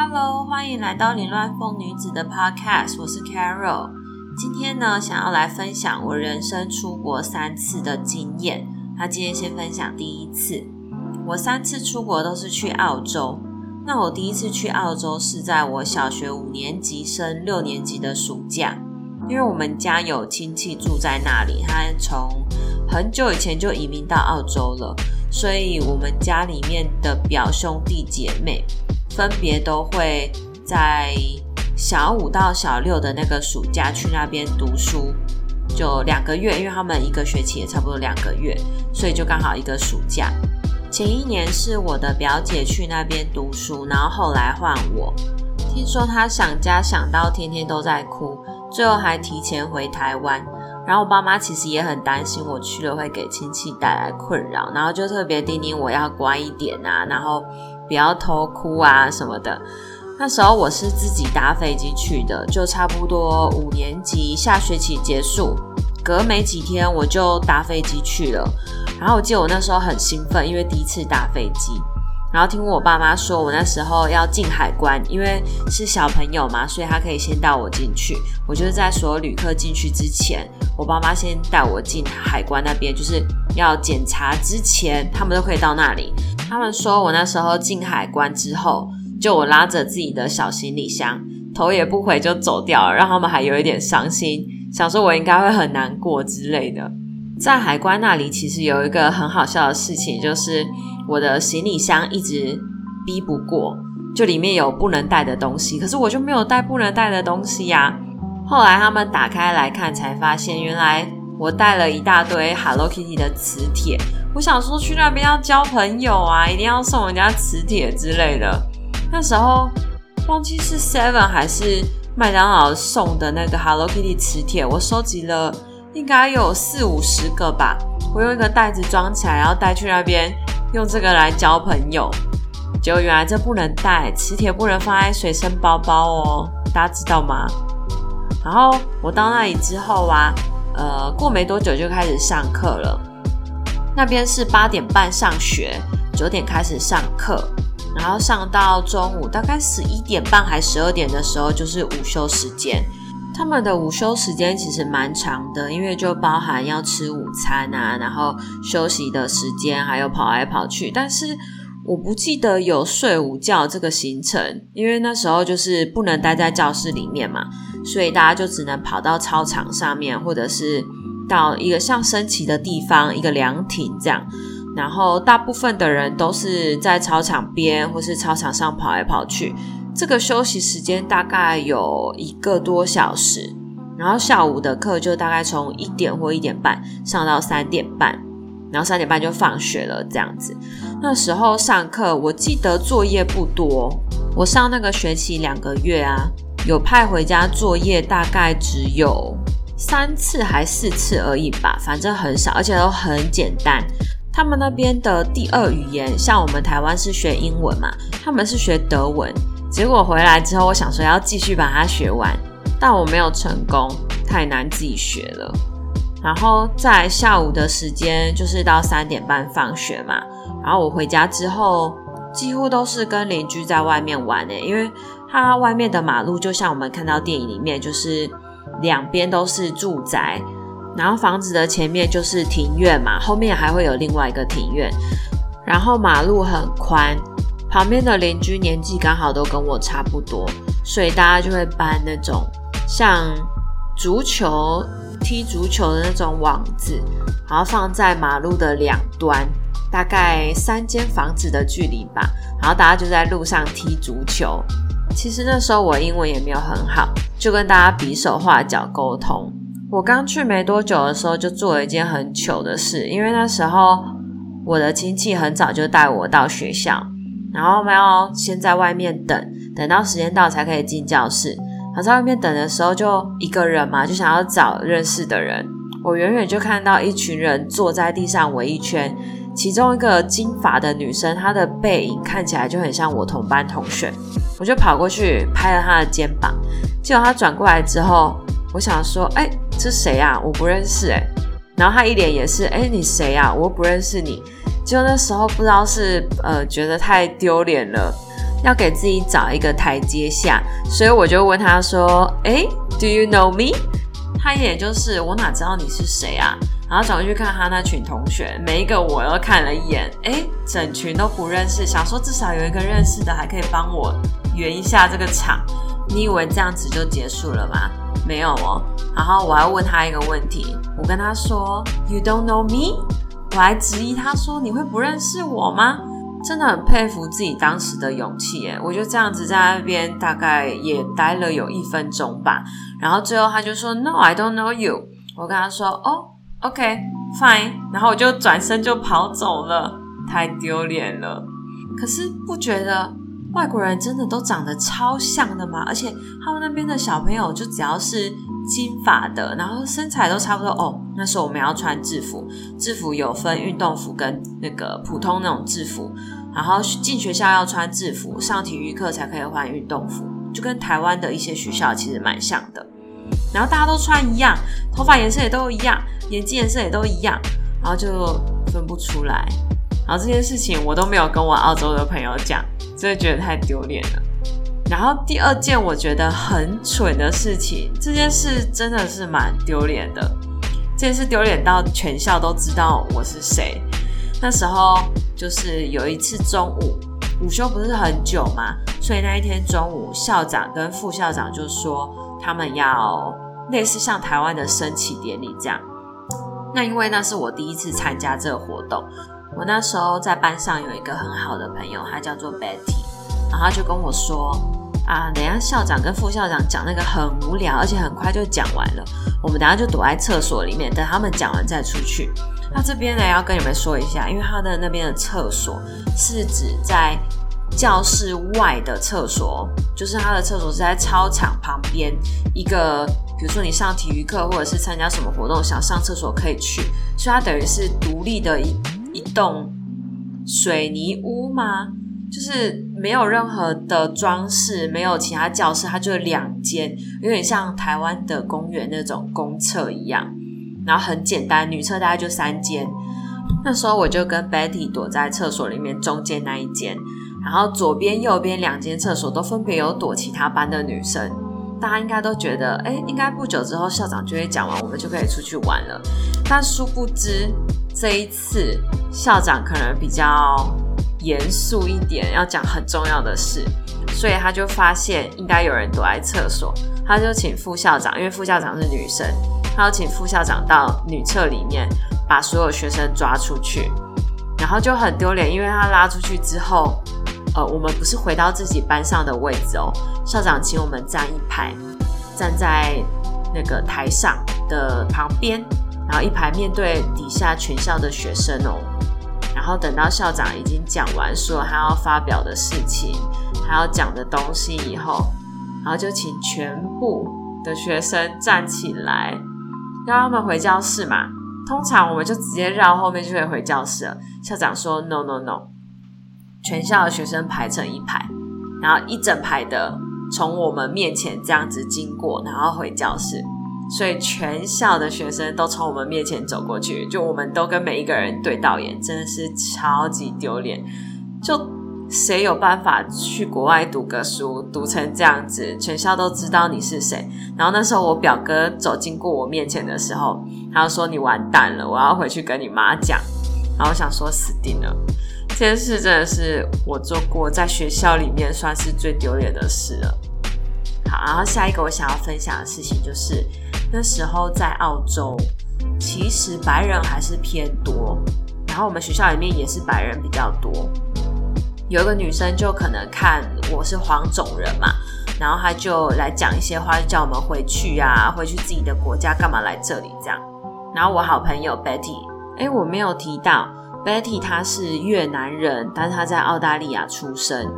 Hello，欢迎来到凌乱风女子的 Podcast，我是 Carol。今天呢，想要来分享我人生出国三次的经验。那今天先分享第一次，我三次出国都是去澳洲。那我第一次去澳洲是在我小学五年级升六年级的暑假，因为我们家有亲戚住在那里，他从很久以前就移民到澳洲了，所以我们家里面的表兄弟姐妹。分别都会在小五到小六的那个暑假去那边读书，就两个月，因为他们一个学期也差不多两个月，所以就刚好一个暑假。前一年是我的表姐去那边读书，然后后来换我。听说她想家想到天天都在哭，最后还提前回台湾。然后我爸妈其实也很担心我去了会给亲戚带来困扰，然后就特别叮咛我要乖一点啊，然后。不要偷哭啊什么的。那时候我是自己搭飞机去的，就差不多五年级下学期结束，隔没几天我就搭飞机去了。然后我记得我那时候很兴奋，因为第一次搭飞机。然后听我爸妈说，我那时候要进海关，因为是小朋友嘛，所以他可以先带我进去。我就是在所有旅客进去之前，我爸妈先带我进海关那边，就是要检查之前，他们都可以到那里。他们说我那时候进海关之后，就我拉着自己的小行李箱，头也不回就走掉了，让他们还有一点伤心，想说我应该会很难过之类的。在海关那里，其实有一个很好笑的事情，就是我的行李箱一直逼不过，就里面有不能带的东西，可是我就没有带不能带的东西呀。后来他们打开来看，才发现原来我带了一大堆 Hello Kitty 的磁铁。我想说去那边要交朋友啊，一定要送人家磁铁之类的。那时候忘记是 Seven 还是麦当劳送的那个 Hello Kitty 磁铁，我收集了应该有四五十个吧。我用一个袋子装起来，然后带去那边用这个来交朋友。结果原来这不能带，磁铁不能放在随身包包哦，大家知道吗？然后我到那里之后啊，呃，过没多久就开始上课了。那边是八点半上学，九点开始上课，然后上到中午大概十一点半还十二点的时候就是午休时间。他们的午休时间其实蛮长的，因为就包含要吃午餐啊，然后休息的时间，还有跑来跑去。但是我不记得有睡午觉这个行程，因为那时候就是不能待在教室里面嘛，所以大家就只能跑到操场上面，或者是。到一个像升旗的地方，一个凉亭这样，然后大部分的人都是在操场边或是操场上跑来跑去。这个休息时间大概有一个多小时，然后下午的课就大概从一点或一点半上到三点半，然后三点半就放学了这样子。那时候上课，我记得作业不多，我上那个学期两个月啊，有派回家作业大概只有。三次还四次而已吧，反正很少，而且都很简单。他们那边的第二语言，像我们台湾是学英文嘛，他们是学德文。结果回来之后，我想说要继续把它学完，但我没有成功，太难自己学了。然后在下午的时间，就是到三点半放学嘛。然后我回家之后，几乎都是跟邻居在外面玩诶，因为它外面的马路就像我们看到电影里面，就是。两边都是住宅，然后房子的前面就是庭院嘛，后面还会有另外一个庭院，然后马路很宽，旁边的邻居年纪刚好都跟我差不多，所以大家就会搬那种像足球踢足球的那种网子，然后放在马路的两端，大概三间房子的距离吧，然后大家就在路上踢足球。其实那时候我英文也没有很好，就跟大家比手画脚沟通。我刚去没多久的时候，就做了一件很糗的事，因为那时候我的亲戚很早就带我到学校，然后我们要先在外面等，等到时间到才可以进教室。我在外面等的时候，就一个人嘛，就想要找认识的人。我远远就看到一群人坐在地上围一圈。其中一个金发的女生，她的背影看起来就很像我同班同学，我就跑过去拍了她的肩膀。结果她转过来之后，我想说：“哎，这谁啊？我不认识。”哎，然后她一脸也是：“哎，你谁啊？我不认识你。”就那时候不知道是呃觉得太丢脸了，要给自己找一个台阶下，所以我就问她说：“哎，Do you know me？” 他也就是我哪知道你是谁啊？然后转过去看他那群同学，每一个我都看了一眼，哎，整群都不认识。想说至少有一个认识的，还可以帮我圆一下这个场。你以为这样子就结束了吗？没有哦。然后我还问他一个问题，我跟他说：“You don't know me？” 我还质疑他说：“你会不认识我吗？”真的很佩服自己当时的勇气耶！我就这样子在那边大概也待了有一分钟吧。然后最后他就说：“No, I don't know you。”我跟他说：“哦。” OK, fine，然后我就转身就跑走了，太丢脸了。可是不觉得外国人真的都长得超像的吗？而且他们那边的小朋友就只要是金发的，然后身材都差不多哦。那时候我们要穿制服，制服有分运动服跟那个普通那种制服，然后进学校要穿制服，上体育课才可以换运动服，就跟台湾的一些学校其实蛮像的。然后大家都穿一样，头发颜色也都一样。眼睛颜色也都一样，然后就分不出来。然后这件事情我都没有跟我澳洲的朋友讲，真的觉得太丢脸了。然后第二件我觉得很蠢的事情，这件事真的是蛮丢脸的。这件事丢脸到全校都知道我是谁。那时候就是有一次中午午休不是很久嘛，所以那一天中午校长跟副校长就说他们要类似像台湾的升旗典礼这样。那因为那是我第一次参加这个活动，我那时候在班上有一个很好的朋友，他叫做 Betty，然后他就跟我说：“啊，等下校长跟副校长讲那个很无聊，而且很快就讲完了，我们等下就躲在厕所里面，等他们讲完再出去。”那这边呢要跟你们说一下，因为他的那边的厕所是指在教室外的厕所，就是他的厕所是在操场旁边一个。比如说你上体育课，或者是参加什么活动，想上厕所可以去，所以它等于是独立的一一栋水泥屋吗？就是没有任何的装饰，没有其他教室，它就两间，有点像台湾的公园那种公厕一样，然后很简单，女厕大概就三间。那时候我就跟 Betty 躲在厕所里面中间那一间，然后左边、右边两间厕所都分别有躲其他班的女生。大家应该都觉得，哎，应该不久之后校长就会讲完，我们就可以出去玩了。但殊不知，这一次校长可能比较严肃一点，要讲很重要的事，所以他就发现应该有人躲在厕所，他就请副校长，因为副校长是女生，他要请副校长到女厕里面把所有学生抓出去，然后就很丢脸，因为他拉出去之后。呃，我们不是回到自己班上的位置哦。校长请我们站一排，站在那个台上的旁边，然后一排面对底下全校的学生哦。然后等到校长已经讲完说他要发表的事情，他要讲的东西以后，然后就请全部的学生站起来，让他们回教室嘛。通常我们就直接绕后面就可以回教室了。校长说：“No, no, no。”全校的学生排成一排，然后一整排的从我们面前这样子经过，然后回教室。所以全校的学生都从我们面前走过去，就我们都跟每一个人对到眼，真的是超级丢脸。就谁有办法去国外读个书，读成这样子，全校都知道你是谁。然后那时候我表哥走经过我面前的时候，他就说：“你完蛋了，我要回去跟你妈讲。”然后我想说死定了。这件事真的是我做过在学校里面算是最丢脸的事了。好，然后下一个我想要分享的事情就是，那时候在澳洲，其实白人还是偏多，然后我们学校里面也是白人比较多。有一个女生就可能看我是黄种人嘛，然后她就来讲一些话，就叫我们回去啊，回去自己的国家，干嘛来这里这样。然后我好朋友 Betty，哎，我没有提到。Betty 他是越南人，但是他在澳大利亚出生，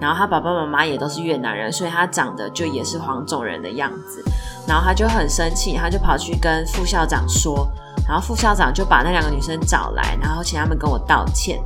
然后他爸爸妈妈也都是越南人，所以他长得就也是黄种人的样子。然后他就很生气，他就跑去跟副校长说，然后副校长就把那两个女生找来，然后请他们跟我道歉。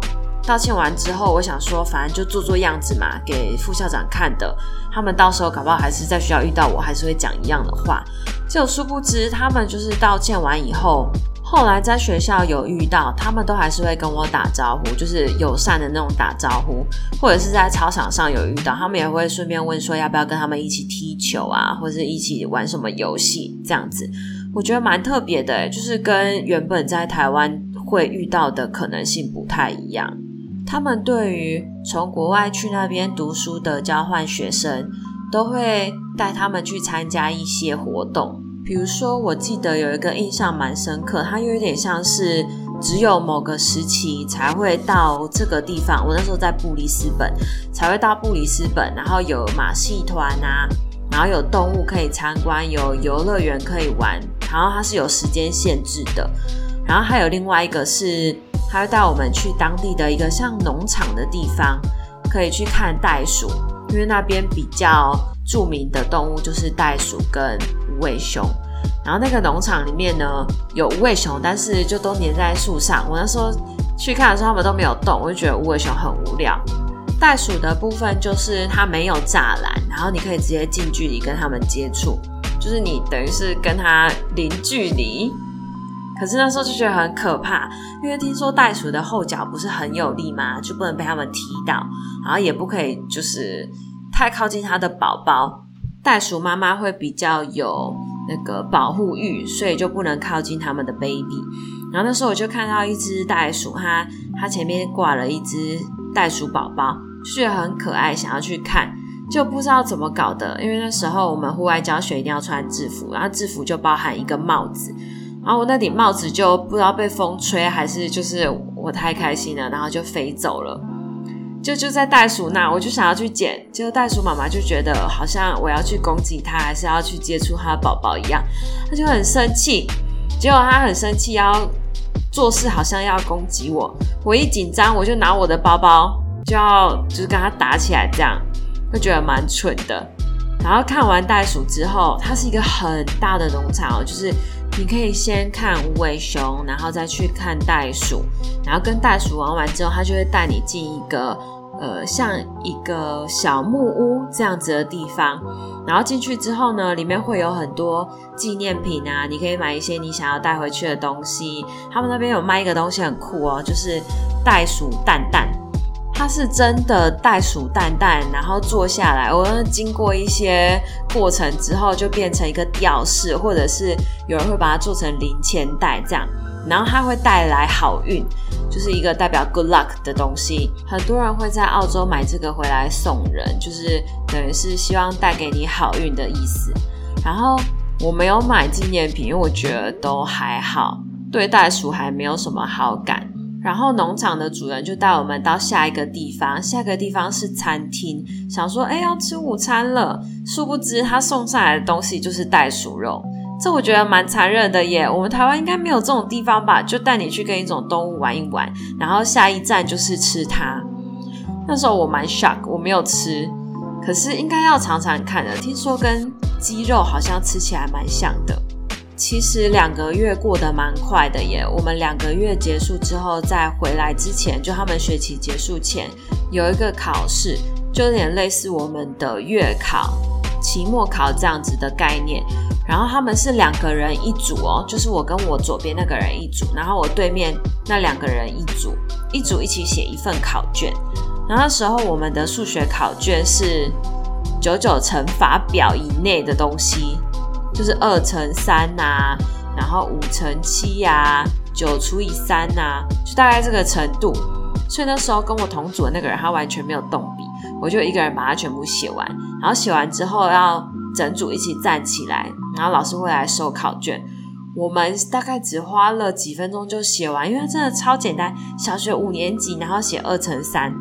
道歉完之后，我想说，反正就做做样子嘛，给副校长看的。他们到时候搞不好还是在学校遇到我，还是会讲一样的话。就殊不知，他们就是道歉完以后。后来在学校有遇到，他们都还是会跟我打招呼，就是友善的那种打招呼，或者是在操场上有遇到，他们也会顺便问说要不要跟他们一起踢球啊，或者是一起玩什么游戏这样子。我觉得蛮特别的，就是跟原本在台湾会遇到的可能性不太一样。他们对于从国外去那边读书的交换学生，都会带他们去参加一些活动。比如说，我记得有一个印象蛮深刻，它有点像是只有某个时期才会到这个地方。我那时候在布里斯本，才会到布里斯本，然后有马戏团啊，然后有动物可以参观，有游乐园可以玩，然后它是有时间限制的。然后还有另外一个是，他会带我们去当地的一个像农场的地方，可以去看袋鼠，因为那边比较著名的动物就是袋鼠跟。无尾熊，然后那个农场里面呢有无尾熊，但是就都黏在树上。我那时候去看的时候，他们都没有动，我就觉得无尾熊很无聊。袋鼠的部分就是它没有栅栏，然后你可以直接近距离跟它们接触，就是你等于是跟它零距离。可是那时候就觉得很可怕，因为听说袋鼠的后脚不是很有力嘛，就不能被它们踢到，然后也不可以就是太靠近它的宝宝。袋鼠妈妈会比较有那个保护欲，所以就不能靠近他们的 baby。然后那时候我就看到一只袋鼠，它它前面挂了一只袋鼠宝宝，就很可爱，想要去看，就不知道怎么搞的。因为那时候我们户外教学一定要穿制服，然后制服就包含一个帽子，然后我那顶帽子就不知道被风吹还是就是我太开心了，然后就飞走了。就就在袋鼠那，我就想要去捡，结果袋鼠妈妈就觉得好像我要去攻击它，还是要去接触它的宝宝一样，它就很生气。结果它很生气，要做事好像要攻击我。我一紧张，我就拿我的包包就要就是跟它打起来，这样会觉得蛮蠢的。然后看完袋鼠之后，它是一个很大的农场哦，就是你可以先看无尾熊，然后再去看袋鼠，然后跟袋鼠玩完之后，它就会带你进一个。呃，像一个小木屋这样子的地方，然后进去之后呢，里面会有很多纪念品啊，你可以买一些你想要带回去的东西。他们那边有卖一个东西很酷哦，就是袋鼠蛋蛋，它是真的袋鼠蛋蛋，然后做下来，我经过一些过程之后，就变成一个吊饰，或者是有人会把它做成零钱袋这样。然后它会带来好运，就是一个代表 good luck 的东西。很多人会在澳洲买这个回来送人，就是等于是希望带给你好运的意思。然后我没有买纪念品，因为我觉得都还好，对袋鼠还没有什么好感。然后农场的主人就带我们到下一个地方，下一个地方是餐厅，想说哎要吃午餐了，殊不知他送上来的东西就是袋鼠肉。这我觉得蛮残忍的耶，我们台湾应该没有这种地方吧？就带你去跟一种动物玩一玩，然后下一站就是吃它。那时候我蛮 shock，我没有吃，可是应该要尝尝看的。听说跟鸡肉好像吃起来蛮像的。其实两个月过得蛮快的耶，我们两个月结束之后，在回来之前，就他们学期结束前有一个考试，就有点类似我们的月考、期末考这样子的概念。然后他们是两个人一组哦，就是我跟我左边那个人一组，然后我对面那两个人一组，一组一起写一份考卷。然后那时候我们的数学考卷是九九乘法表以内的东西，就是二乘三呐，然后五乘七呀，九除以三呐，就大概这个程度。所以那时候跟我同组的那个人他完全没有动笔，我就一个人把它全部写完。然后写完之后要。整组一起站起来，然后老师会来收考卷。我们大概只花了几分钟就写完，因为它真的超简单。小学五年级，然后写二乘三，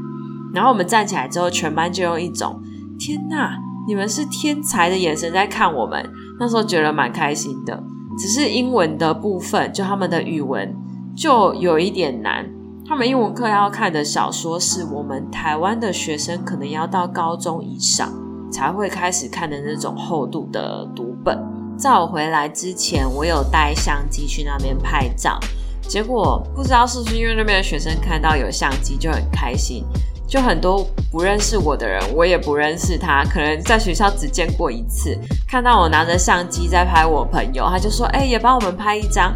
然后我们站起来之后，全班就用一种“天哪，你们是天才”的眼神在看我们。那时候觉得蛮开心的。只是英文的部分，就他们的语文就有一点难。他们英文课要看的小说是我们台湾的学生可能要到高中以上。才会开始看的那种厚度的读本。在我回来之前，我有带相机去那边拍照，结果不知道是不是因为那边的学生看到有相机就很开心，就很多不认识我的人，我也不认识他，可能在学校只见过一次，看到我拿着相机在拍我朋友，他就说：“哎，也帮我们拍一张。”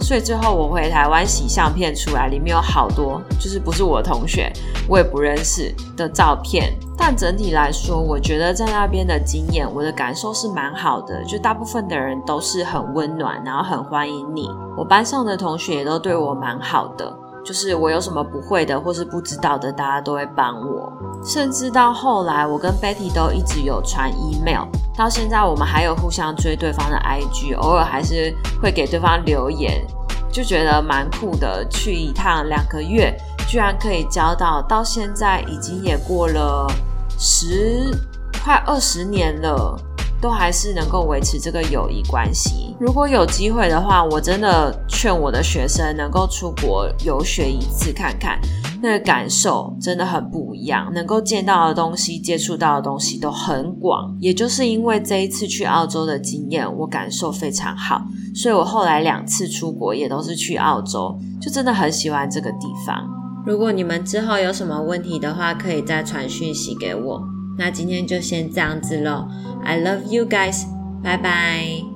所以最后我回台湾洗相片出来，里面有好多就是不是我同学，我也不认识的照片。但整体来说，我觉得在那边的经验，我的感受是蛮好的。就大部分的人都是很温暖，然后很欢迎你。我班上的同学也都对我蛮好的，就是我有什么不会的或是不知道的，大家都会帮我。甚至到后来，我跟 Betty 都一直有传 email，到现在我们还有互相追对方的 IG，偶尔还是会给对方留言，就觉得蛮酷的。去一趟两个月。居然可以交到，到现在已经也过了十快二十年了，都还是能够维持这个友谊关系。如果有机会的话，我真的劝我的学生能够出国游学一次看看，那个感受真的很不一样，能够见到的东西、接触到的东西都很广。也就是因为这一次去澳洲的经验，我感受非常好，所以我后来两次出国也都是去澳洲，就真的很喜欢这个地方。如果你们之后有什么问题的话，可以再传讯息给我。那今天就先这样子喽，I love you guys，拜拜。